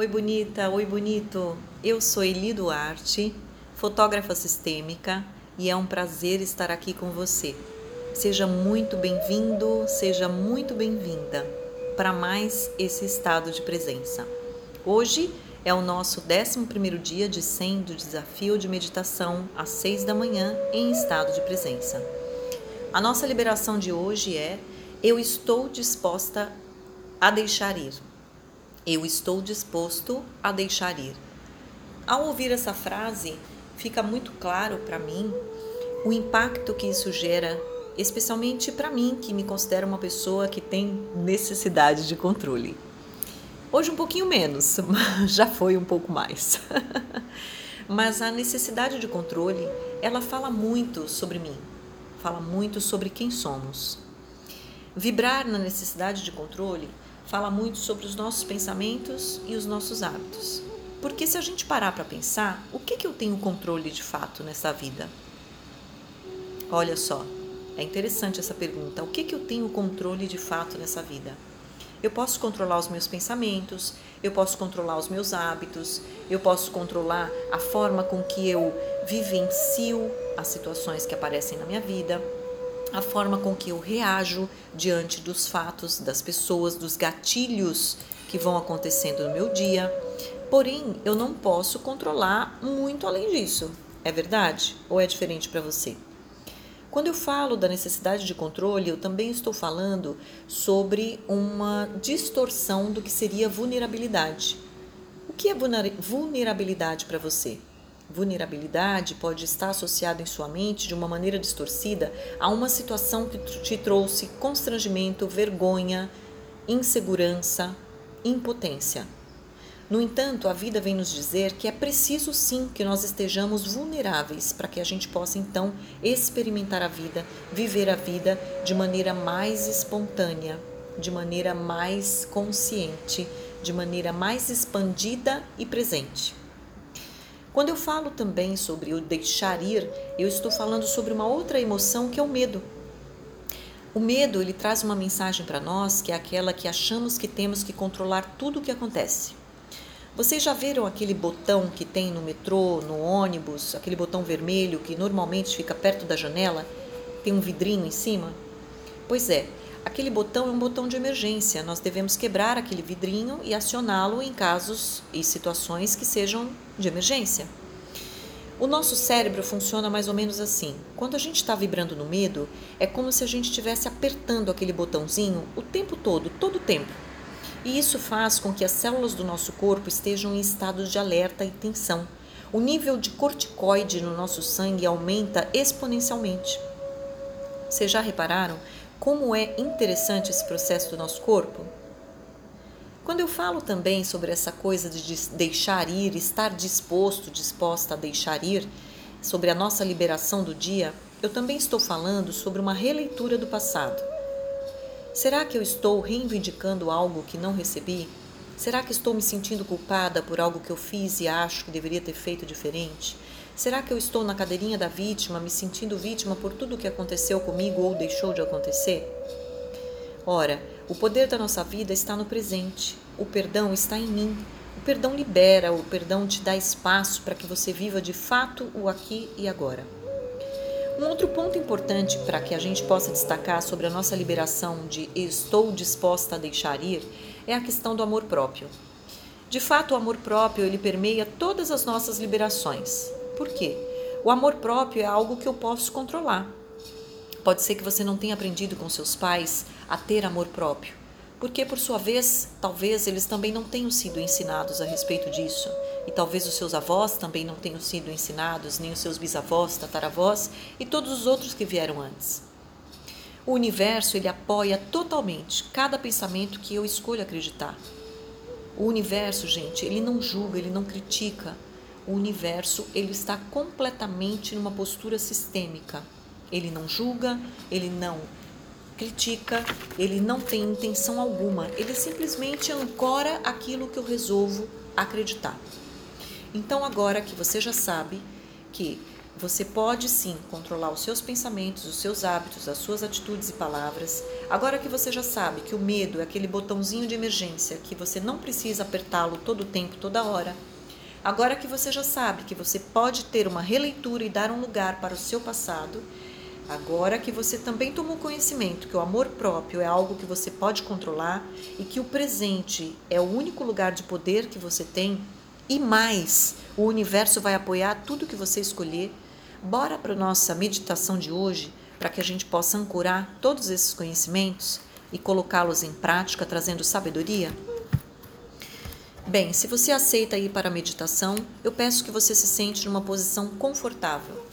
Oi, bonita, oi, bonito. Eu sou Eli Duarte, fotógrafa sistêmica, e é um prazer estar aqui com você. Seja muito bem-vindo, seja muito bem-vinda para mais esse estado de presença. Hoje é o nosso 11 dia de 100 do desafio de meditação às 6 da manhã em estado de presença. A nossa liberação de hoje é: Eu estou disposta a deixar ir. Eu estou disposto a deixar ir. Ao ouvir essa frase, fica muito claro para mim o impacto que isso gera, especialmente para mim, que me considero uma pessoa que tem necessidade de controle. Hoje um pouquinho menos, já foi um pouco mais. Mas a necessidade de controle, ela fala muito sobre mim, fala muito sobre quem somos. Vibrar na necessidade de controle fala muito sobre os nossos pensamentos e os nossos hábitos. Porque se a gente parar para pensar, o que, que eu tenho controle de fato nessa vida? Olha só, é interessante essa pergunta. O que, que eu tenho controle de fato nessa vida? Eu posso controlar os meus pensamentos, eu posso controlar os meus hábitos, eu posso controlar a forma com que eu vivencio as situações que aparecem na minha vida, a forma com que eu reajo diante dos fatos, das pessoas, dos gatilhos que vão acontecendo no meu dia. Porém, eu não posso controlar muito além disso. É verdade? Ou é diferente para você? Quando eu falo da necessidade de controle, eu também estou falando sobre uma distorção do que seria vulnerabilidade. O que é vulnerabilidade para você? Vulnerabilidade pode estar associada em sua mente de uma maneira distorcida a uma situação que te trouxe constrangimento, vergonha, insegurança, impotência. No entanto, a vida vem nos dizer que é preciso sim que nós estejamos vulneráveis para que a gente possa então experimentar a vida, viver a vida de maneira mais espontânea, de maneira mais consciente, de maneira mais expandida e presente. Quando eu falo também sobre o deixar ir, eu estou falando sobre uma outra emoção que é o medo. O medo, ele traz uma mensagem para nós que é aquela que achamos que temos que controlar tudo o que acontece. Vocês já viram aquele botão que tem no metrô, no ônibus, aquele botão vermelho que normalmente fica perto da janela, tem um vidrinho em cima? Pois é, Aquele botão é um botão de emergência. Nós devemos quebrar aquele vidrinho e acioná-lo em casos e situações que sejam de emergência. O nosso cérebro funciona mais ou menos assim. Quando a gente está vibrando no medo, é como se a gente estivesse apertando aquele botãozinho o tempo todo, todo o tempo. E isso faz com que as células do nosso corpo estejam em estados de alerta e tensão. O nível de corticoide no nosso sangue aumenta exponencialmente. Vocês já repararam como é interessante esse processo do nosso corpo? Quando eu falo também sobre essa coisa de deixar ir, estar disposto, disposta a deixar ir, sobre a nossa liberação do dia, eu também estou falando sobre uma releitura do passado. Será que eu estou reivindicando algo que não recebi? Será que estou me sentindo culpada por algo que eu fiz e acho que deveria ter feito diferente? Será que eu estou na cadeirinha da vítima, me sentindo vítima por tudo o que aconteceu comigo ou deixou de acontecer? Ora, o poder da nossa vida está no presente. O perdão está em mim. O perdão libera, o perdão te dá espaço para que você viva de fato o aqui e agora. Um outro ponto importante para que a gente possa destacar sobre a nossa liberação de estou disposta a deixar ir é a questão do amor próprio. De fato, o amor próprio ele permeia todas as nossas liberações. Por quê? O amor próprio é algo que eu posso controlar. Pode ser que você não tenha aprendido com seus pais a ter amor próprio, porque por sua vez, talvez eles também não tenham sido ensinados a respeito disso, e talvez os seus avós também não tenham sido ensinados, nem os seus bisavós, tataravós e todos os outros que vieram antes. O universo ele apoia totalmente cada pensamento que eu escolho acreditar. O universo, gente, ele não julga, ele não critica, o universo ele está completamente numa postura sistêmica. Ele não julga, ele não critica, ele não tem intenção alguma, ele simplesmente ancora aquilo que eu resolvo acreditar. Então, agora que você já sabe que Você pode sim controlar os seus pensamentos, os seus hábitos, as suas atitudes e palavras. Agora que você já sabe que o medo é aquele botãozinho de emergência que você não precisa apertá-lo todo o tempo, toda hora. Agora que você já sabe que você pode ter uma releitura e dar um lugar para o seu passado. Agora que você também tomou conhecimento que o amor próprio é algo que você pode controlar e que o presente é o único lugar de poder que você tem, e mais, o universo vai apoiar tudo que você escolher Bora para nossa meditação de hoje, para que a gente possa ancorar todos esses conhecimentos e colocá-los em prática, trazendo sabedoria? Bem, se você aceita ir para a meditação, eu peço que você se sente numa posição confortável.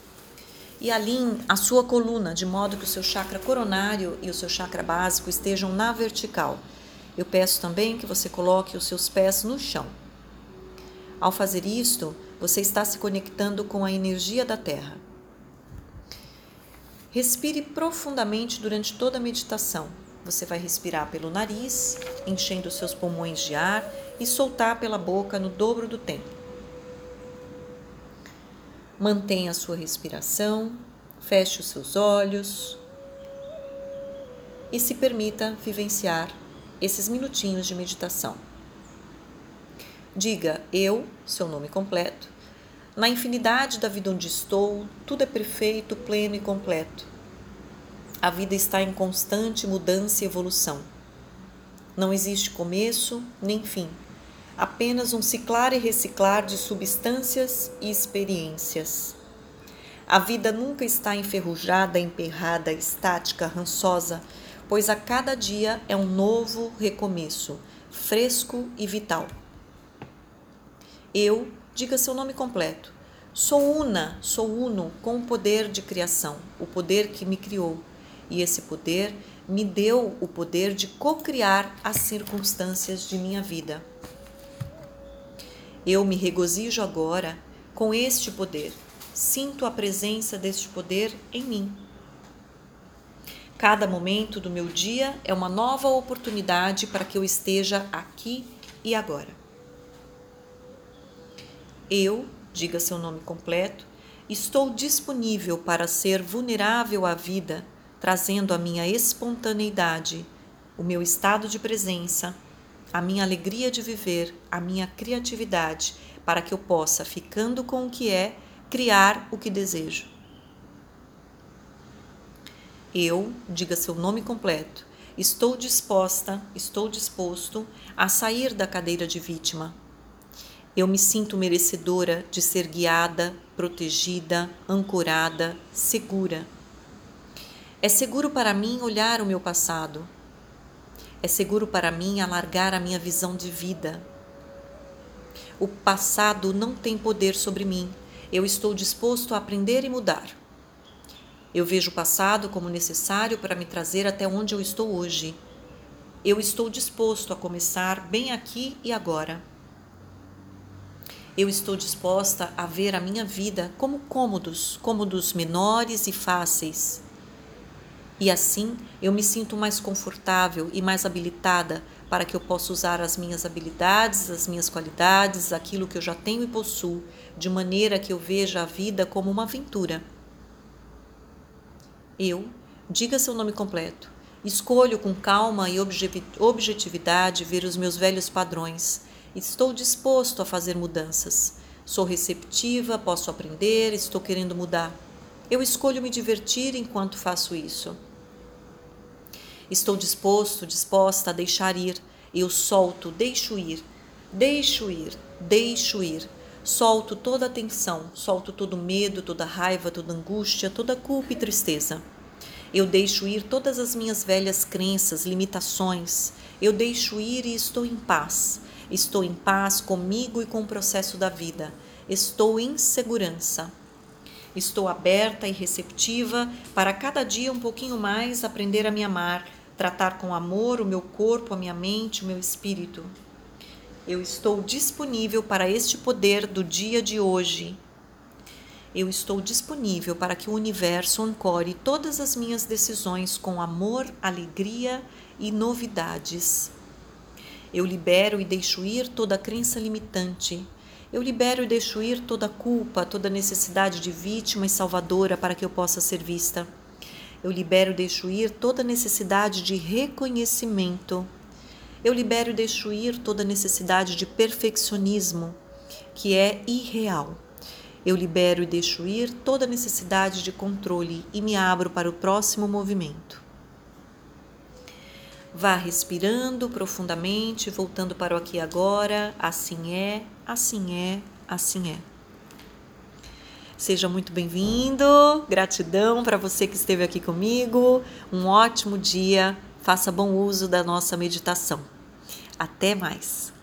E alinhe a sua coluna de modo que o seu chakra coronário e o seu chakra básico estejam na vertical. Eu peço também que você coloque os seus pés no chão. Ao fazer isto, você está se conectando com a energia da Terra. Respire profundamente durante toda a meditação. Você vai respirar pelo nariz, enchendo seus pulmões de ar e soltar pela boca no dobro do tempo. Mantenha a sua respiração, feche os seus olhos e se permita vivenciar esses minutinhos de meditação. Diga eu, seu nome completo. Na infinidade da vida onde estou, tudo é perfeito, pleno e completo. A vida está em constante mudança e evolução. Não existe começo nem fim, apenas um ciclar e reciclar de substâncias e experiências. A vida nunca está enferrujada, emperrada, estática, rançosa, pois a cada dia é um novo recomeço, fresco e vital. Eu, diga seu nome completo. Sou una, sou uno com o poder de criação, o poder que me criou. E esse poder me deu o poder de co-criar as circunstâncias de minha vida. Eu me regozijo agora com este poder. Sinto a presença deste poder em mim. Cada momento do meu dia é uma nova oportunidade para que eu esteja aqui e agora. Eu, diga seu nome completo, estou disponível para ser vulnerável à vida, trazendo a minha espontaneidade, o meu estado de presença, a minha alegria de viver, a minha criatividade, para que eu possa, ficando com o que é, criar o que desejo. Eu, diga seu nome completo, estou disposta, estou disposto a sair da cadeira de vítima eu me sinto merecedora de ser guiada, protegida, ancorada, segura. É seguro para mim olhar o meu passado. É seguro para mim alargar a minha visão de vida. O passado não tem poder sobre mim. Eu estou disposto a aprender e mudar. Eu vejo o passado como necessário para me trazer até onde eu estou hoje. Eu estou disposto a começar bem aqui e agora. Eu estou disposta a ver a minha vida como cômodos, cômodos menores e fáceis. E assim eu me sinto mais confortável e mais habilitada para que eu possa usar as minhas habilidades, as minhas qualidades, aquilo que eu já tenho e possuo, de maneira que eu veja a vida como uma aventura. Eu, diga seu nome completo, escolho com calma e objetividade ver os meus velhos padrões Estou disposto a fazer mudanças. Sou receptiva, posso aprender, estou querendo mudar. Eu escolho me divertir enquanto faço isso. Estou disposto, disposta a deixar ir. Eu solto, deixo ir, deixo ir, deixo ir. Solto toda a tensão, solto todo medo, toda raiva, toda angústia, toda culpa e tristeza. Eu deixo ir todas as minhas velhas crenças, limitações. Eu deixo ir e estou em paz. Estou em paz comigo e com o processo da vida. Estou em segurança. Estou aberta e receptiva para cada dia um pouquinho mais aprender a me amar, tratar com amor o meu corpo, a minha mente, o meu espírito. Eu estou disponível para este poder do dia de hoje. Eu estou disponível para que o universo ancore todas as minhas decisões com amor, alegria e novidades. Eu libero e deixo ir toda crença limitante. Eu libero e deixo ir toda culpa, toda necessidade de vítima e salvadora para que eu possa ser vista. Eu libero e deixo ir toda necessidade de reconhecimento. Eu libero e deixo ir toda necessidade de perfeccionismo, que é irreal. Eu libero e deixo ir toda necessidade de controle e me abro para o próximo movimento. Vá respirando profundamente, voltando para o aqui e agora. Assim é, assim é, assim é. Seja muito bem-vindo. Gratidão para você que esteve aqui comigo. Um ótimo dia. Faça bom uso da nossa meditação. Até mais.